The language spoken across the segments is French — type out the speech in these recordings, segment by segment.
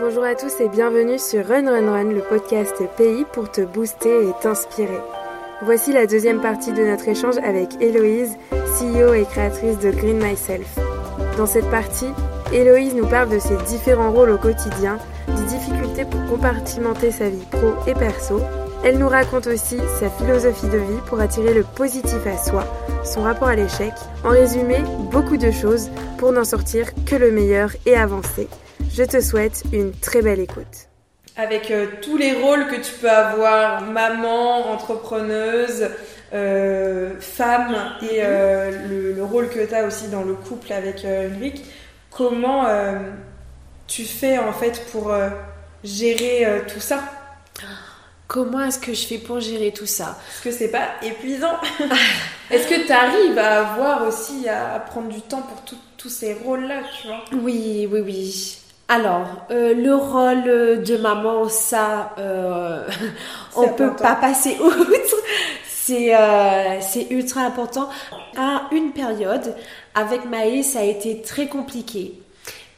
Bonjour à tous et bienvenue sur Run Run Run, le podcast pays pour te booster et t'inspirer. Voici la deuxième partie de notre échange avec Héloïse, CEO et créatrice de Green Myself. Dans cette partie, Héloïse nous parle de ses différents rôles au quotidien, des difficultés pour compartimenter sa vie pro et perso. Elle nous raconte aussi sa philosophie de vie pour attirer le positif à soi, son rapport à l'échec. En résumé, beaucoup de choses pour n'en sortir que le meilleur et avancer. Je te souhaite une très belle écoute. Avec euh, tous les rôles que tu peux avoir, maman, entrepreneuse, euh, femme et euh, le, le rôle que tu as aussi dans le couple avec Ulrich, comment tu fais en fait pour gérer tout ça? Comment est-ce que je fais pour gérer tout ça? Est-ce que c'est pas épuisant Est-ce que tu arrives à avoir aussi à, prendre du temps pour tous ces rôles-là, tu vois? Oui, oui, oui. Alors, euh, le rôle de maman, ça, euh, on peut pas passer outre. C'est euh, ultra important. À une période, avec Maë, ça a été très compliqué.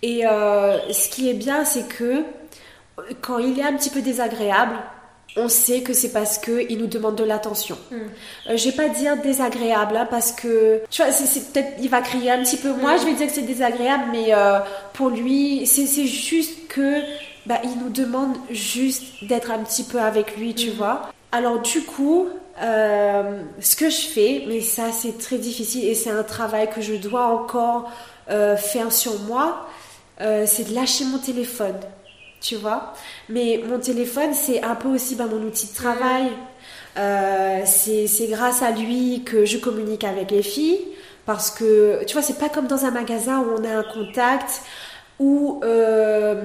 Et euh, ce qui est bien, c'est que quand il est un petit peu désagréable, on sait que c'est parce que il nous demande de l'attention. Mm. Euh, je vais pas dire désagréable hein, parce que tu vois, c'est peut-être il va crier un petit peu. Moi, mm. je vais dire que c'est désagréable, mais euh, pour lui, c'est juste que bah, il nous demande juste d'être un petit peu avec lui, tu mm. vois. Alors du coup, euh, ce que je fais, mais ça c'est très difficile et c'est un travail que je dois encore faire sur moi, c'est de lâcher mon téléphone tu vois. Mais mon téléphone, c'est un peu aussi bah, mon outil de travail. Euh, c'est grâce à lui que je communique avec les filles. Parce que, tu vois, c'est pas comme dans un magasin où on a un contact, où... Euh,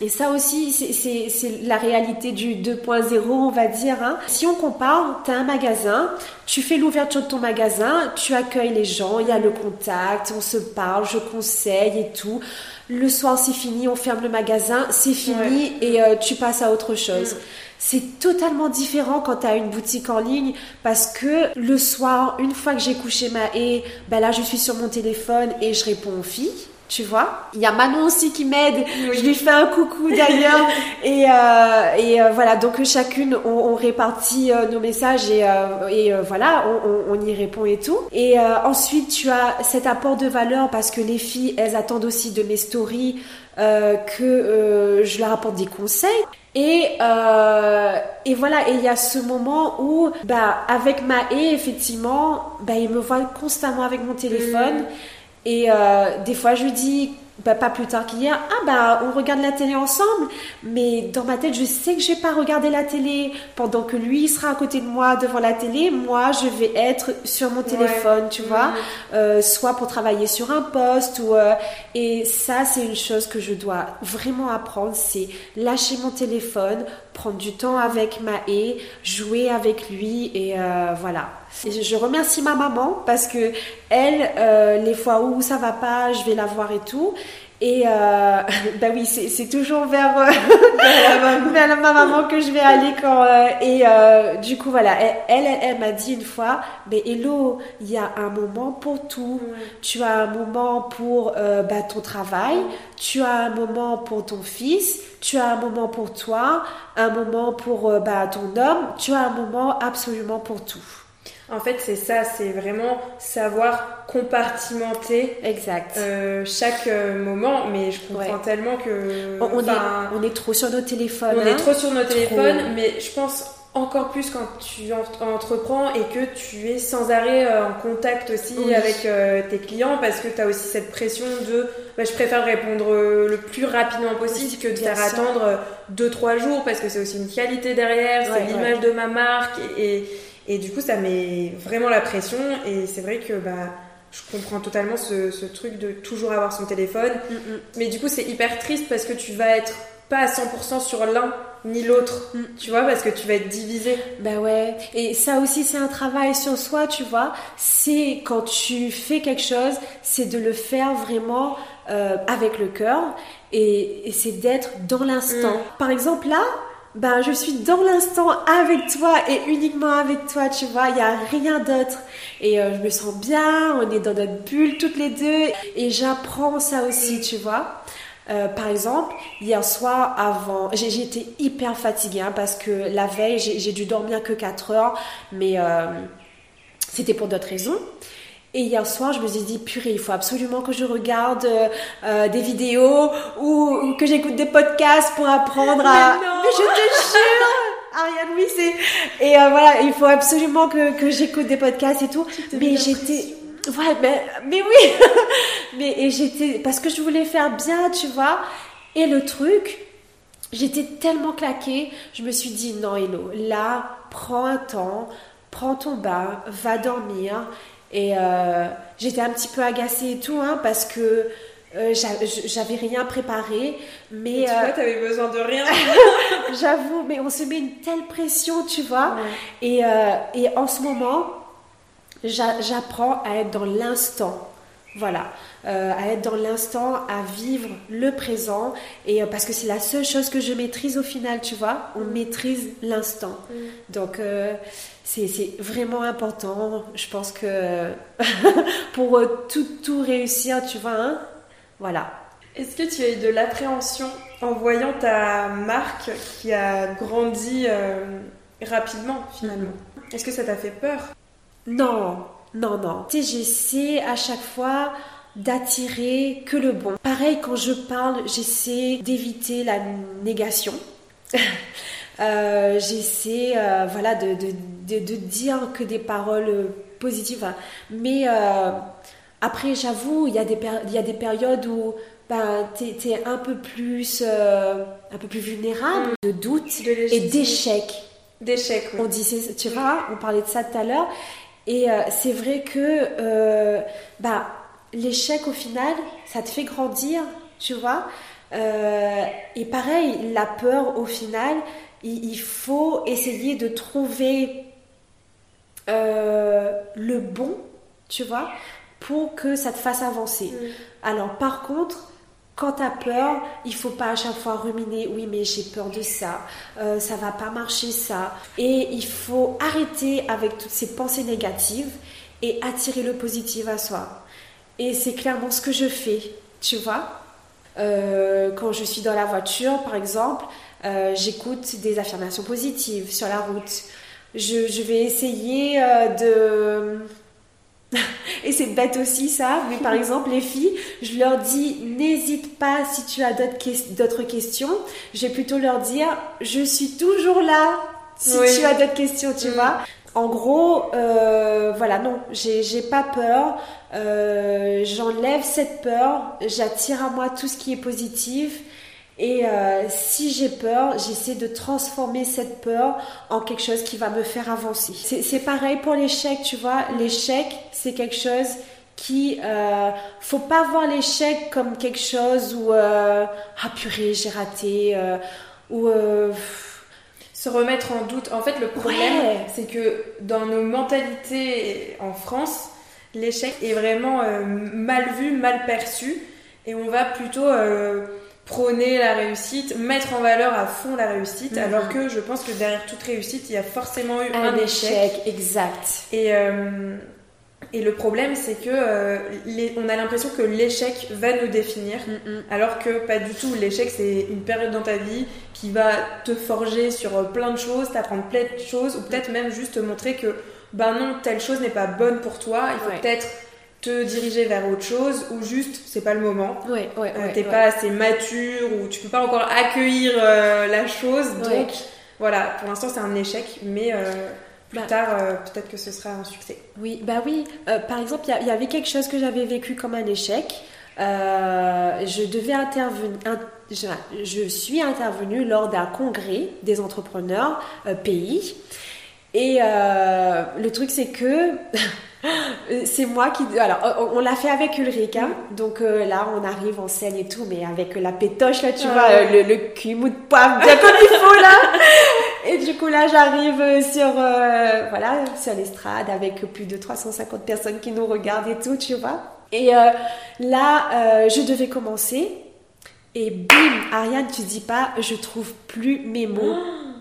et ça aussi, c'est la réalité du 2.0, on va dire. Hein. Si on compare, tu as un magasin, tu fais l'ouverture de ton magasin, tu accueilles les gens, il y a le contact, on se parle, je conseille et tout. Le soir, c'est fini, on ferme le magasin, c'est fini et euh, tu passes à autre chose. Mm. C'est totalement différent quand tu as une boutique en ligne parce que le soir, une fois que j'ai couché ma haie, ben là, je suis sur mon téléphone et je réponds aux filles tu vois. Il y a Manon aussi qui m'aide. Je lui fais un coucou d'ailleurs. et, euh, et euh, voilà, donc chacune, on, répartit euh, nos messages et, et voilà, on, on, y répond et tout. Et ensuite, tu as cet apport de valeur parce que les filles, elles attendent aussi de mes stories que je leur apporte des conseils. Et, et voilà, et il y a ce moment où, bah, avec Maë, effectivement, bah, il me voit constamment avec mon téléphone. Mm. Et euh, des fois, je lui dis, bah, pas plus tard qu'hier, ah bah on regarde la télé ensemble, mais dans ma tête, je sais que je vais pas regarder la télé. Pendant que lui sera à côté de moi devant la télé. Moi, je vais être sur mon téléphone, tu vois, euh, soit pour travailler sur un poste ou euh, et ça, c'est une chose que je dois vraiment apprendre, c'est lâcher mon téléphone, prendre du temps avec Maë, jouer avec lui et voilà. Et je remercie ma maman parce que elle, euh, les fois où ça va pas, je vais la voir et tout. Et euh, bah oui, c'est toujours vers, euh, vers, ma maman que je vais aller quand. Euh, et euh, du coup, voilà, elle, elle, m'a dit une fois, mais Hello, il y a un moment pour tout. Tu as un moment pour bah, ton travail, tu as un moment pour ton fils, tu as un moment pour toi, un moment pour bah, ton homme, tu as un moment absolument pour tout. En fait, c'est ça, c'est vraiment savoir compartimenter exact. Euh, chaque euh, moment. Mais je comprends tellement que. On, est, on, est, trop sur nos téléphones. On est hein. trop sur nos téléphones, mais je pense encore plus quand tu entreprends et que tu es sans arrêt euh, en contact aussi avec tes clients parce que tu as aussi cette pression de bah, je préfère répondre le plus rapidement possible que de faire attendre 2-3 jours parce que c'est aussi une qualité derrière, c'est l'image de ma marque et et du coup, ça met vraiment la pression. Et c'est vrai que bah, je comprends totalement ce, ce, truc de toujours avoir son téléphone. Mm, mm. Mais du coup, c'est hyper triste parce que tu vas être pas à 100% sur l'un ni l'autre, mm. tu vois, parce que tu vas être divisé. Bah ouais. Et ça aussi, c'est un travail sur soi, tu vois. C'est quand tu fais quelque chose, c'est de le faire vraiment euh, avec le cœur et, et c'est d'être dans l'instant. Par exemple, là, ben, je suis dans l'instant avec toi et uniquement avec toi, tu vois, il n'y a rien d'autre. Et euh, je me sens bien, on est dans notre bulle toutes les deux et j'apprends ça aussi, tu vois. Euh, par exemple, hier soir avant, j'ai été hyper fatiguée hein, parce que la veille, j'ai dû dormir que 4 heures, mais euh, c'était pour d'autres raisons. Et hier soir, je me suis dit, purée, il faut absolument que je regarde euh, des vidéos ou, que j'écoute des podcasts pour apprendre à... Mais, je te jure Ariane, oui, c'est... Et voilà, il faut absolument que, que j'écoute des podcasts et tout. Mais j'étais... Ouais, mais, mais oui. mais et j'étais parce que je voulais faire bien, tu vois. Et le truc, j'étais tellement claquée, je me suis dit non, Hello, là, prends un temps, prends ton bain, va dormir. Et euh, j'étais un petit peu agacée et tout, hein, parce que euh, j'avais rien préparé, mais... tu vois, euh, t'avais besoin de rien. J'avoue, mais on se met une telle pression, tu vois. Et, et en ce moment, j'apprends à être dans l'instant. Voilà, euh, à être dans l'instant, à vivre le présent, et euh, parce que c'est la seule chose que je maîtrise au final, tu vois, on maîtrise l'instant. Mm. Donc euh, c'est vraiment important, je pense que pour tout, tout réussir, tu vois, hein, voilà. Est-ce que tu as eu de l'appréhension en voyant ta marque qui a grandi rapidement finalement? Mm. Est-ce que ça t'a fait peur? Non, non, non. Tu sais, j'essaie à chaque fois d'attirer que le bon. Pareil, quand je parle, j'essaie d'éviter la négation. Euh, j'essaie euh, voilà, de, de, dire que des paroles positives. Mais euh, après, j'avoue, il y, a des y a des périodes où ben, tu es, un peu plus, un peu plus vulnérable, mm. de doute et d'échec. D'échec, On disait, tu vois, on parlait de ça tout à l'heure. Et euh, c'est vrai que euh, bah, l'échec au final, ça te fait grandir, tu vois. Euh, et pareil, la peur au final, il, faut essayer de trouver le bon, tu vois, pour que ça te fasse avancer. Mm. Alors par contre, quand tu peur, il faut pas à chaque fois ruminer, oui mais j'ai peur de ça, euh, ça va pas marcher ça. Et il faut arrêter avec toutes ces pensées négatives et attirer le positif à soi. Et c'est clairement ce que je fais, tu vois. Euh, quand je suis dans la voiture, par exemple, euh, j'écoute des affirmations positives sur la route. je vais essayer de et c'est bête aussi ça, mais par exemple les filles, je leur dis n'hésite pas si tu as d'autres questions. Je vais plutôt leur dire je suis toujours là si tu as d'autres questions, tu mm. vois. En gros, euh, voilà, non, j'ai pas peur. Euh, j'enlève cette peur. J'attire à moi tout ce qui est positif. Et euh, si j'ai peur, j'essaie de transformer cette peur en quelque chose qui va me faire avancer. C'est pareil pour l'échec, tu vois. L'échec, c'est quelque chose qui... Euh, faut pas voir l'échec comme quelque chose où... Euh, ah purée, j'ai raté. Euh, ou... Se remettre en doute. En fait, le problème, c'est que dans nos mentalités en France, l'échec est vraiment mal vu, mal perçu. Et on va plutôt prôner la réussite, mettre en valeur à fond la réussite, mhm. alors que je pense que derrière toute réussite, il y a forcément eu un, échec. Exact. Et, euh, et le problème, c'est que euh, on a l'impression que l'échec va nous définir, alors que pas du tout. L'échec, c'est une période dans ta vie qui va te forger sur plein de choses, t'apprendre plein de choses, ou peut-être même juste te montrer que, ben non, telle chose n'est pas bonne pour toi, il faut peut-être te diriger vers autre chose ou juste c'est pas le moment. Ouais, ouais, euh, T'es pas assez mature ou tu peux pas encore accueillir euh, la chose. Donc voilà, pour l'instant c'est un échec, mais euh, plus bah tard peut-être que ce sera un succès. Oui, bah oui. par exemple, il y, avait quelque chose que j'avais vécu comme un échec. je devais intervenir. Je, je, suis intervenue lors d'un congrès des entrepreneurs pays. Et le truc, c'est que c'est moi qui. Alors, on, l'a fait avec Ulrika. Donc euh, là, on arrive en scène et tout, mais avec la pétoche, là, tu vois, le, le cul mou de poivre, bien comme il faut, là. Et du coup, là, j'arrive sur, euh, voilà, sur l'estrade avec plus de 350 personnes qui nous regardent et tout, tu vois. Et euh, là, je devais commencer. Et bim, Ariane, tu dis pas, je trouve plus mes mots.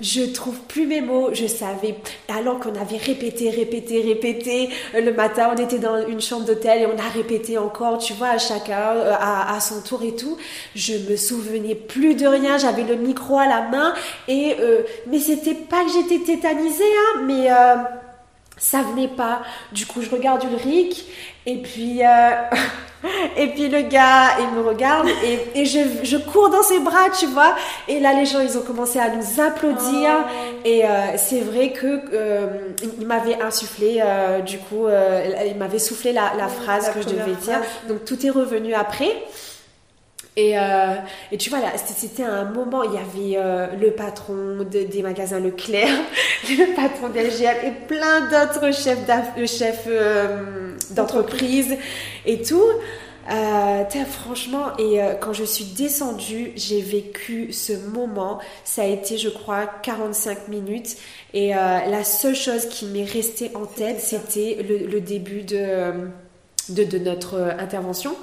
Je trouve plus mes mots, je savais. Alors qu'on avait répété, répété, répété. Euh, le matin, on était dans une chambre d'hôtel et on a répété encore, tu vois, à chacun, euh, à, son tour et tout. Je me souvenais plus de rien, j'avais le micro à la main. Et, euh, mais c'était pas que j'étais tétanisée, hein, mais ça venait pas. Du coup, je regarde Ulrich et puis, euh, et puis le gars, il me regarde et, et je, je, cours dans ses bras, tu vois. Et là, les gens, ils ont commencé à nous applaudir. Oh. Et euh, c'est vrai que euh, il m'avait insufflé, euh, du coup, il m'avait soufflé la, la phrase que je devais dire. Donc tout est revenu après. Et, euh, et tu vois, là, c'était un moment, il y avait euh, le patron des magasins Leclerc, le patron d'LGM et plein d'autres chefs chefs euh, d'entreprise et tout. Euh, franchement, et euh, quand je suis descendue, j'ai vécu ce moment. Ça a été, je crois, 45 minutes. Et la seule chose qui m'est restée en tête, c'était le, le, début de, de, de notre intervention.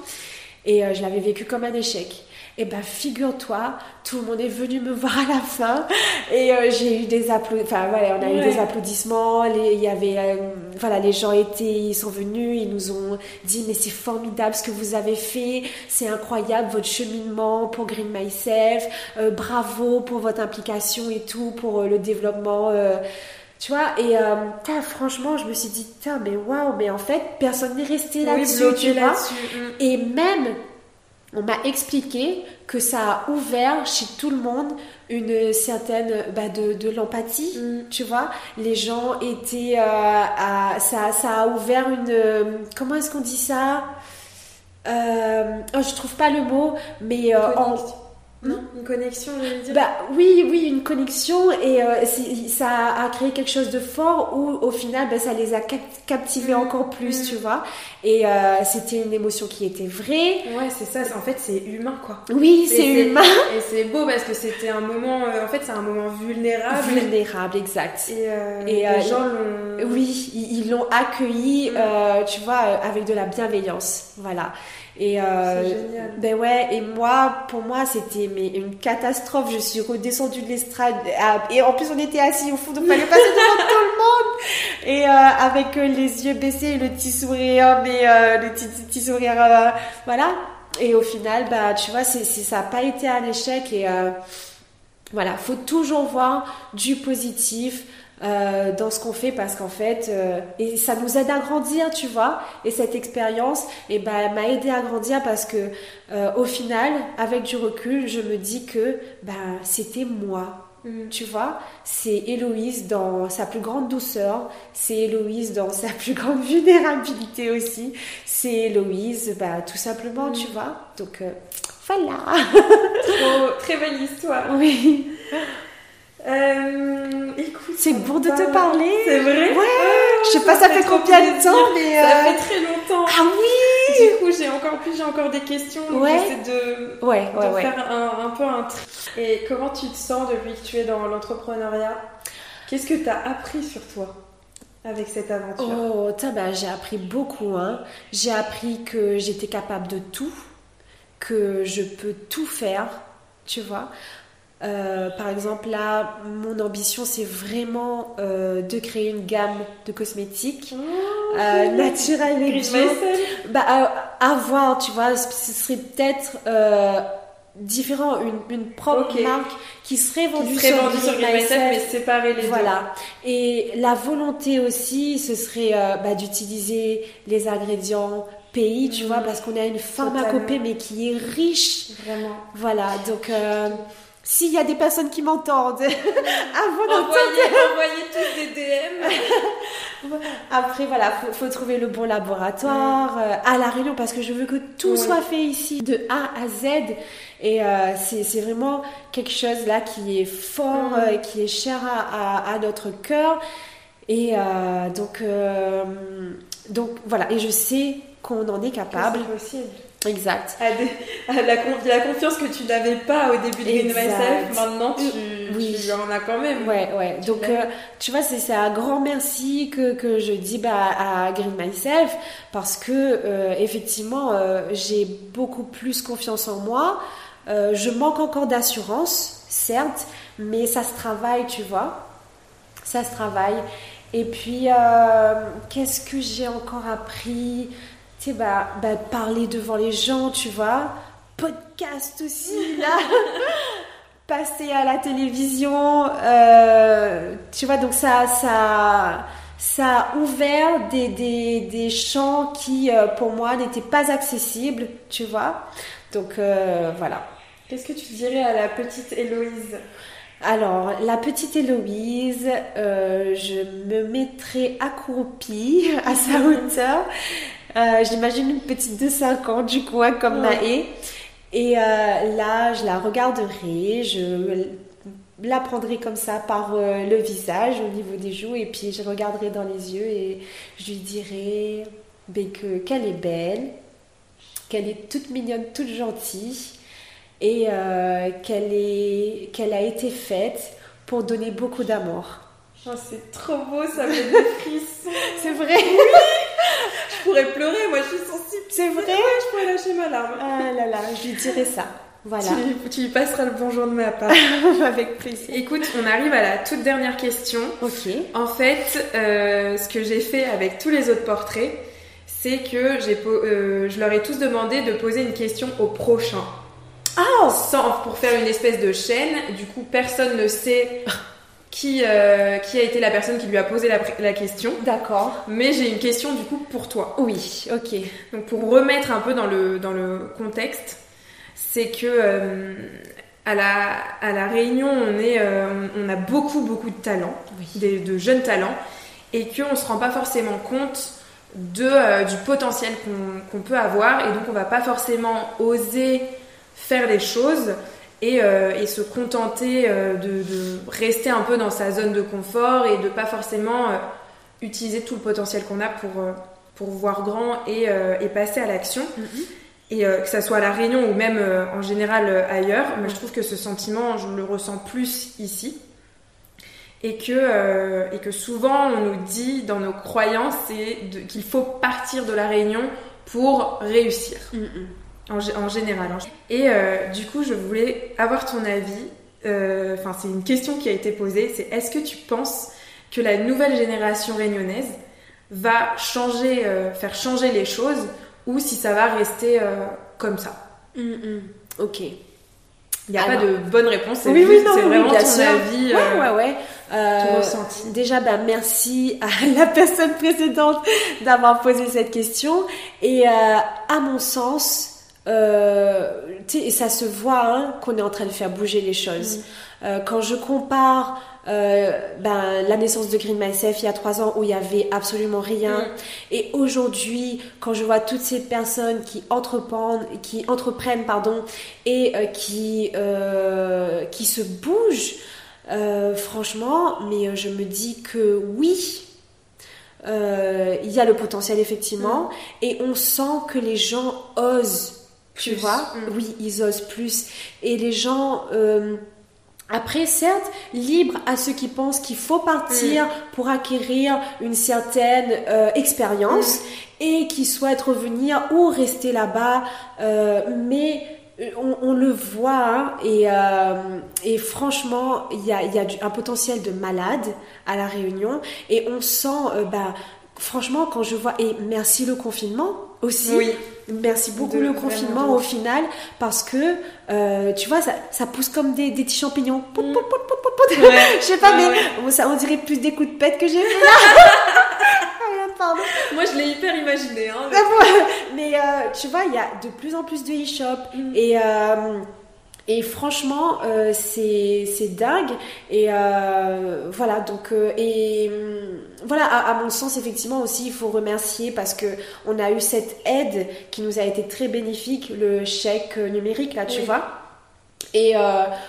Et euh, je l'avais vécu comme un échec. Et ben figure-toi, tout le monde est venu me voir à la fin et euh, j'ai eu des applaudissements. Enfin voilà, on a eu des applaudissements. il y avait, euh, voilà, les gens étaient, ils sont venus, ils nous ont dit mais c'est formidable ce que vous avez fait, c'est incroyable votre cheminement pour Green Myself, bravo pour votre implication et tout, pour le développement. Tu vois, et euh, franchement, je me suis dit, mais waouh, mais en fait, personne n'est resté là-dessus, tu vois. Mm. Et même, on m'a expliqué que ça a ouvert chez tout le monde une certaine bah, de, de l'empathie, mm. tu vois. Les gens étaient, euh, à, ça, ça a ouvert une, comment est-ce qu'on dit ça? Euh, oh, Je trouve pas le mot, mais euh, en Hmm? Une connexion, je veux dire bah, Oui, oui, une connexion et euh, ça a créé quelque chose de fort où au final bah, ça les a captivés hmm. encore plus, hmm. tu vois. Et euh, c'était une émotion qui était vraie. Ouais, c'est ça, en fait c'est humain quoi. Oui, c'est humain. Et c'est beau parce que c'était un moment, euh, en fait c'est un moment vulnérable. Vulnérable, exact. Et, et les gens l'ont. Oui, ils l'ont accueilli, tu vois, avec de la bienveillance. Voilà. Et euh, ben ouais, et moi, pour moi, c'était mais une catastrophe. Je suis redescendue de l'estrade et en plus on était assis au fond, donc fallait passer devant tout le monde. Et euh, avec euh, les yeux baissés, le petit sourire, mais euh, le petit, petit sourire, voilà. Et au final, bah tu vois, c'est ça n'a pas été un échec et voilà, faut toujours voir du positif. Euh, dans ce qu'on fait parce qu'en fait, euh, et ça nous aide à grandir, tu vois. Et cette expérience, et eh ben, m'a aidé à grandir parce que euh, au final, avec du recul, je me dis que ben, c'était moi. Mm. Tu vois, c'est Héloïse dans sa plus grande douceur, c'est Héloïse dans sa plus grande vulnérabilité aussi, c'est Héloïse, bah, tout simplement, mm. tu vois. Donc, voilà. très belle histoire. Oui. Euh, écoute, c'est bon de te parler. C'est vrai. Ouais. je sais pas, ça, fait combien de temps, mais ça euh, fait très longtemps. Ah oui. Du coup, j'ai encore plus, j'ai encore des questions. Donc ouais. j'essaie de, ouais, de faire un, un, peu un tri. Et comment tu te sens depuis que tu es dans l'entrepreneuriat? Qu'est-ce que tu as appris sur toi avec cette aventure? Oh, bah, j'ai appris beaucoup. Hein. J'ai appris que j'étais capable de tout, que je peux tout faire, tu vois. Euh, par exemple, là, mon ambition, c'est vraiment euh, de créer une gamme de cosmétiques oh, euh, naturels et bio. Bah, à, voir, tu vois, ce serait peut-être différent, une, une propre marque qui serait vendue sur, vendue sur mais séparer les voilà. Et la volonté aussi, ce serait bah, d'utiliser les ingrédients pays, tu vois, mm. parce qu'on a une pharmacopée, mais qui est riche. Vraiment. Voilà, donc s'il y a des personnes qui m'entendent, avant d'envoyer envoyez tous des DM. Après, voilà, faut, faut trouver le bon laboratoire euh, à la Réunion parce que je veux que tout soit fait ici de A à Z. Et euh, c'est vraiment quelque chose là qui est fort, mm. euh, qui est cher à, à, notre cœur. Et donc, donc voilà, et je sais qu'on en est capable. C'est possible. Exact. la, la, confiance que tu n'avais pas au début de Green Myself, maintenant tu, oui. tu, en as quand même. Ouais, ouais. Donc, euh, tu vois, c'est un grand merci que, que je dis bah, à Green Myself parce que, euh, effectivement, euh, j'ai beaucoup plus confiance en moi. je manque encore d'assurance, certes, mais ça se travaille, tu vois. Ça se travaille. Et puis, qu'est-ce que j'ai encore appris? Tu sais, bah, bah, parler devant les gens, tu vois. Podcast aussi, là. Passer à la télévision. tu vois, donc ça, ça, ça a ouvert des, des, des champs qui, euh, pour moi, n'étaient pas accessibles, tu vois. Donc, euh, voilà. Qu'est-ce que tu dirais à la petite Héloïse? Alors, la petite Héloïse, euh, je me mettrais accroupie à sa hauteur. J'imagine une petite de 5 ans, du coup, hein, comme Maë. Et là, je la regarderai, je la prendrai comme ça par euh, le visage au niveau des joues et puis je regarderai dans les yeux et je lui dirai ben, que qu'elle est belle, qu'elle est toute mignonne, toute gentille et euh, qu'elle est qu'elle a été faite pour donner beaucoup d'amour. Oh, c'est trop beau, ça me fait des frissons. c'est vrai. Je pourrais pleurer, moi je suis sensible. C'est vrai. je pourrais lâcher ma larme. Ah là là, je lui dirai ça. Voilà. Tu, lui passeras le bonjour de ma part. Avec plaisir. Écoute, on arrive à la toute dernière question. Ok. En fait, euh, ce que j'ai fait avec tous les autres portraits, c'est que j'ai, euh, je leur ai tous demandé de poser une question au prochain. Ah Sans, Pour faire une espèce de chaîne. Du coup, personne ne sait qui, euh, qui a été la personne qui lui a posé la, la question. D'accord. Mais j'ai une question du coup pour toi. Oui, ok. Donc pour remettre un peu dans le, dans le contexte, c'est que euh, à, la, à la Réunion, on, est, euh, on a beaucoup, beaucoup de talents, de jeunes talents, et qu'on ne se rend pas forcément compte de, du potentiel qu'on peut avoir, et donc on va pas forcément oser faire les choses et, et se contenter de, de, rester un peu dans sa zone de confort et de pas forcément utiliser tout le potentiel qu'on a pour, pour voir grand et, et passer à l'action. Mm-hmm et euh, que ça soit à la Réunion ou même euh, en général euh, ailleurs, mais je trouve que ce sentiment, je le ressens plus ici. Et que, et que souvent on nous dit dans nos croyances qu'il faut partir de la Réunion pour réussir. Mm, mm. En, général. Hein. Et du coup, je voulais avoir ton avis. Enfin, c'est une question qui a été posée. C'est est-ce que tu penses que la nouvelle génération réunionnaise va changer, faire changer les choses ou si ça va rester euh, comme ça? Mm, mm. Ok. Il n'y a pas de bonne réponse, c'est oui, oui, vraiment ton avis, ouais, euh, ouais, ouais. Euh, ressenti. Déjà, ben, merci à la personne précédente d'avoir posé cette question. Et à mon sens, et ça se voit hein, qu'on est en train de faire bouger les choses. Mm. quand je compare euh, ben, la naissance de Green Myself il y a trois ans où il y avait absolument rien. Mm. Et aujourd'hui, quand je vois toutes ces personnes qui entreprennent, qui entreprennent pardon, et euh, qui, euh, qui se bougent, franchement, mais je me dis que oui, il y a le potentiel effectivement, mm. et on sent que les gens osent. Tu vois, mm. oui, ils osent plus. Et les gens, après, certes, libre à ceux qui pensent qu'il faut partir mm. pour acquérir une certaine euh, expérience mm. et qui souhaitent revenir ou rester là-bas. Euh, mais euh, on, le voit hein, et, franchement, il y a, un potentiel de malade à la Réunion et on sent, bah, franchement, quand je vois, et merci le confinement aussi. Oui. Merci beaucoup le confinement au final parce que euh, tu vois ça, pousse comme des, petits champignons. Mm. je sais pas mais ça on dirait plus des coups de pète que j'ai là. Pardon. Moi je l'ai hyper imaginé. Hein, mais euh, tu vois il y a de plus en plus de e-shop mm. et euh, et franchement, euh, c'est dingue. Et euh, voilà, donc, euh, et hum, voilà, à, mon sens, effectivement aussi, il faut remercier parce que on a eu cette aide qui nous a été très bénéfique, le chèque numérique, là, tu vois. Et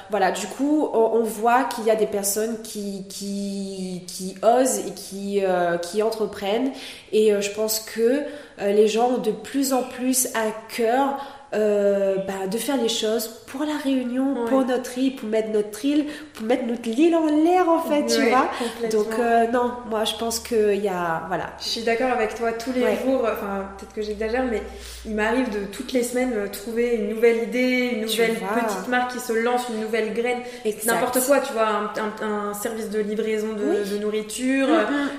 voilà, du coup, on, voit qu'il y a des personnes qui, qui, qui osent et qui, qui entreprennent. Et je pense que les gens ont de plus en plus à cœur euh, bah, de faire les choses pour la réunion, pour notre île, pour mettre notre île, pour mettre notre île en l'air en fait, tu vois. Donc euh, non, moi je pense qu'il y a, voilà. Je suis d'accord avec toi, tous les jours, enfin peut-être que j'exagère, mais il m'arrive de toutes les semaines trouver une nouvelle idée, une nouvelle petite marque qui se lance, une nouvelle graine, n'importe quoi, tu vois, un, service de livraison de, nourriture,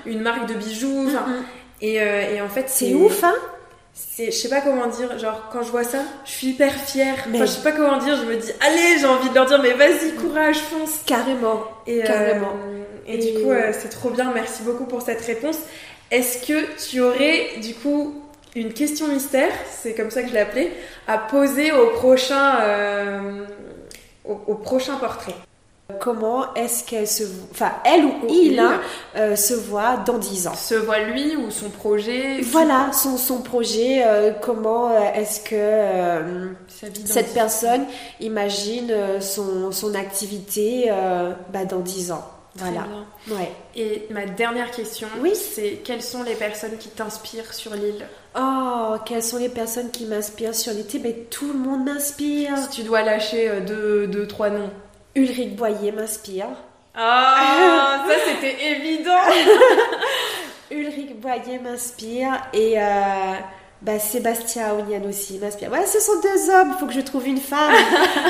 une marque de bijoux, et, euh, et, en fait c'est ouf, hein je sais pas comment dire, genre quand je vois ça, je suis hyper fière. Enfin, je sais pas comment dire, je me dis, allez, j'ai envie de leur dire, mais vas-y, courage, fonce. Carrément. Et, euh, Carrément. et, du coup, euh, c'est trop bien, merci beaucoup pour cette réponse. Est-ce que tu aurais, du coup, une question mystère, c'est comme ça que je l'ai appelée, à poser au prochain, euh, au prochain portrait Comment est-ce qu'elle se, enfin elle ou il, hein, euh, se voit dans 10 ans? Se voit lui ou son projet? Voilà, son, son projet. Euh, comment euh, est-ce que cette personne imagine son, son activité bah, dans 10 ans? Voilà. Ouais. Et ma dernière question, oui c'est quelles sont les personnes qui t'inspirent sur l'île? Oh, quelles sont les personnes qui m'inspirent sur l'île? Mais tout le monde m'inspire. Si tu dois lâcher deux, deux trois noms. Ulrich Boyer m'inspire. Ah, ça c'était évident. Ulrich Boyer m'inspire et euh, bah, Sébastien Aounian aussi m'inspire. Ouais, ce sont deux hommes, il faut que je trouve une femme.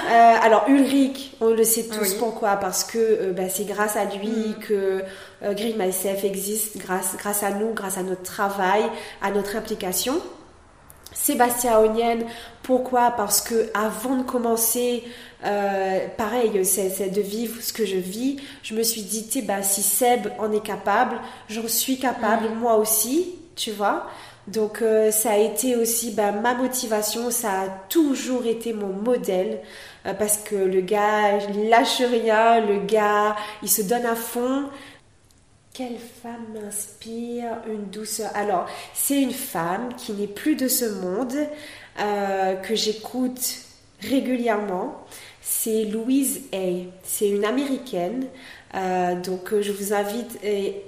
Euh, alors Ulrich, on le sait tous pourquoi, parce que euh, bah, c'est grâce à lui mm. que Green Myself existe, grâce, grâce à nous, grâce à notre travail, à notre implication. Sébastien Aounian, pourquoi? Parce que avant de commencer euh, pareil, c'est de vivre ce que je vis. Je me suis dit, bah, si Seb en est capable, j'en suis capable mm. moi aussi, tu vois. Donc euh, ça a été aussi bah, ma motivation, ça a toujours été mon modèle euh, parce que le gars il lâche rien, le gars il se donne à fond. Quelle femme m'inspire une douceur Alors c'est une femme qui n'est plus de ce monde, que j'écoute régulièrement c'est Louise Hay. C'est une américaine. Euh, donc euh, je vous invite et,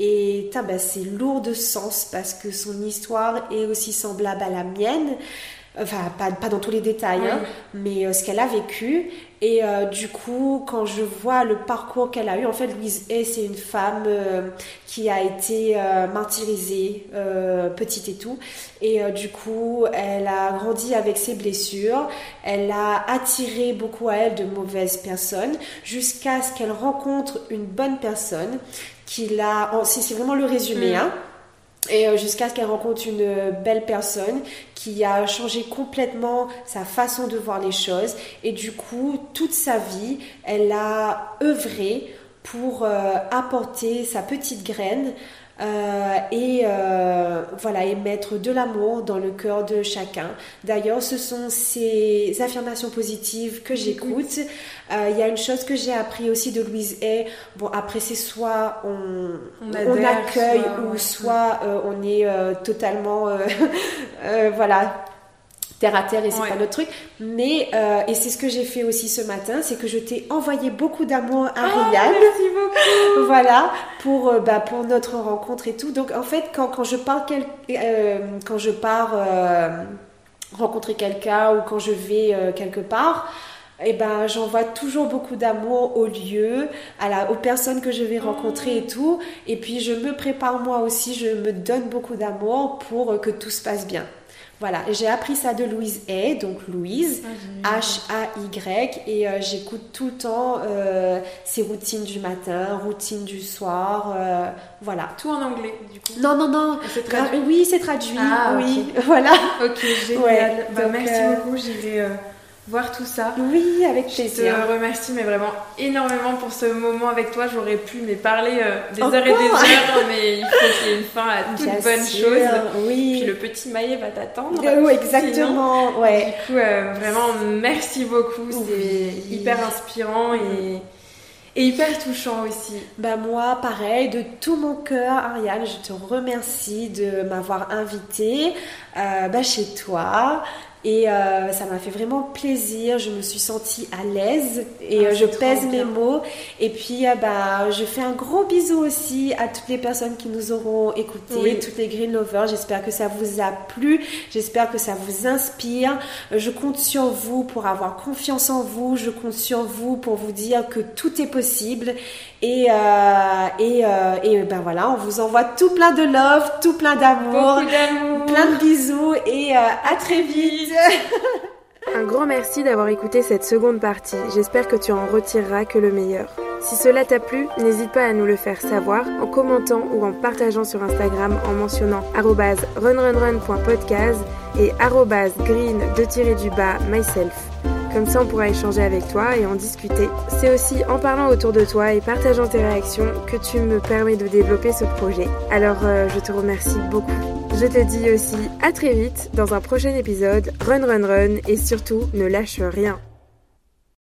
et ben, c'est lourd de sens parce que son histoire est aussi semblable à la mienne enfin pas, pas, dans tous les détails, hein, mais euh, ce qu'elle a vécu. Et euh, du coup, quand je vois le parcours qu'elle a eu, en fait, Louise Hay, c'est une femme euh, qui a été martyrisée, petite et tout. Et du coup, elle a grandi avec ses blessures. Elle a attiré beaucoup à elle de mauvaises personnes jusqu'à ce qu'elle rencontre une bonne personne qui l'a... C'est vraiment le résumé, mm. hein et euh, jusqu'à ce qu'elle rencontre une euh, belle personne qui a changé complètement sa façon de voir les choses. Et du coup, toute sa vie, elle a œuvré pour euh, apporter sa petite graine euh, et euh, voilà et mettre de l'amour dans le cœur de chacun. D'ailleurs, ce sont ces affirmations positives que j'écoute. Euh, il y a une chose que j'ai appris aussi de Louise Hay. Bon, après c'est soit on, on, accueille ou soit on est totalement voilà terre à terre et c'est pas notre truc. Mais, euh, et c'est ce que j'ai fait aussi ce matin, c'est que je t'ai envoyé beaucoup d'amour à oh, Merci beaucoup. voilà, pour, euh, bah, pour notre rencontre et tout. Donc en fait, quand, quand je pars, quel, euh, quand je pars rencontrer quelqu'un ou quand je vais quelque part, eh ben, j'envoie toujours beaucoup d'amour au lieu, à la, aux personnes que je vais rencontrer et tout. Et puis, je me prépare moi aussi, je me donne beaucoup d'amour pour que tout se passe bien. Voilà, j'ai appris ça de Louise Hay, donc Louise, H-A-Y, et euh, j'écoute tout le temps euh, ses routines du matin, routines du soir, euh, voilà. Tout en anglais, du coup Non, non, non. C'est traduit Oui, c'est traduit, ah, oui, voilà. Ok, génial. Bah, merci beaucoup, j'irai voir tout ça. Oui, avec plaisir. Je te remercie, mais vraiment énormément pour ce moment avec toi. J'aurais pu mais parler euh, des heures et des heures, mais il faut qu'il y ait une fin à toute bonne chose. Oui. Puis le petit maillet va t'attendre. Euh, oui, exactement. Ouais. Du coup, euh, vraiment, merci beaucoup. C'est hyper inspirant et. Et hyper touchant aussi. Bah moi, pareil, de tout mon cœur, Ariane, je te remercie de m'avoir invité bah, chez toi. Et euh, ça m'a fait vraiment plaisir. Je me suis sentie à l'aise et ah, je pèse mes mots. Et puis, bah, je fais un gros bisou aussi à toutes les personnes qui nous auront écouté, toutes les Green Lovers. J'espère que ça vous a plu. J'espère que ça vous inspire. Je compte sur vous pour avoir confiance en vous. Je compte sur vous pour vous dire que tout est possible. Et, euh, et, euh, et ben voilà, on vous envoie tout plein de love, tout plein d'amour, plein de bisous et euh, à très vite. Un grand merci d'avoir écouté cette seconde partie. J'espère que tu en retireras que le meilleur. Si cela t'a plu, n'hésite pas à nous le faire savoir en commentant ou en partageant sur Instagram en mentionnant runrunrun.podcast et green du bas myself. Comme ça, on pourra échanger avec toi et en discuter. C'est aussi en parlant autour de toi et partageant tes réactions que tu me permets de développer ce projet. Alors, euh, je te remercie beaucoup. Je te dis aussi à très vite dans un prochain épisode. Run, run, run et surtout, ne lâche rien.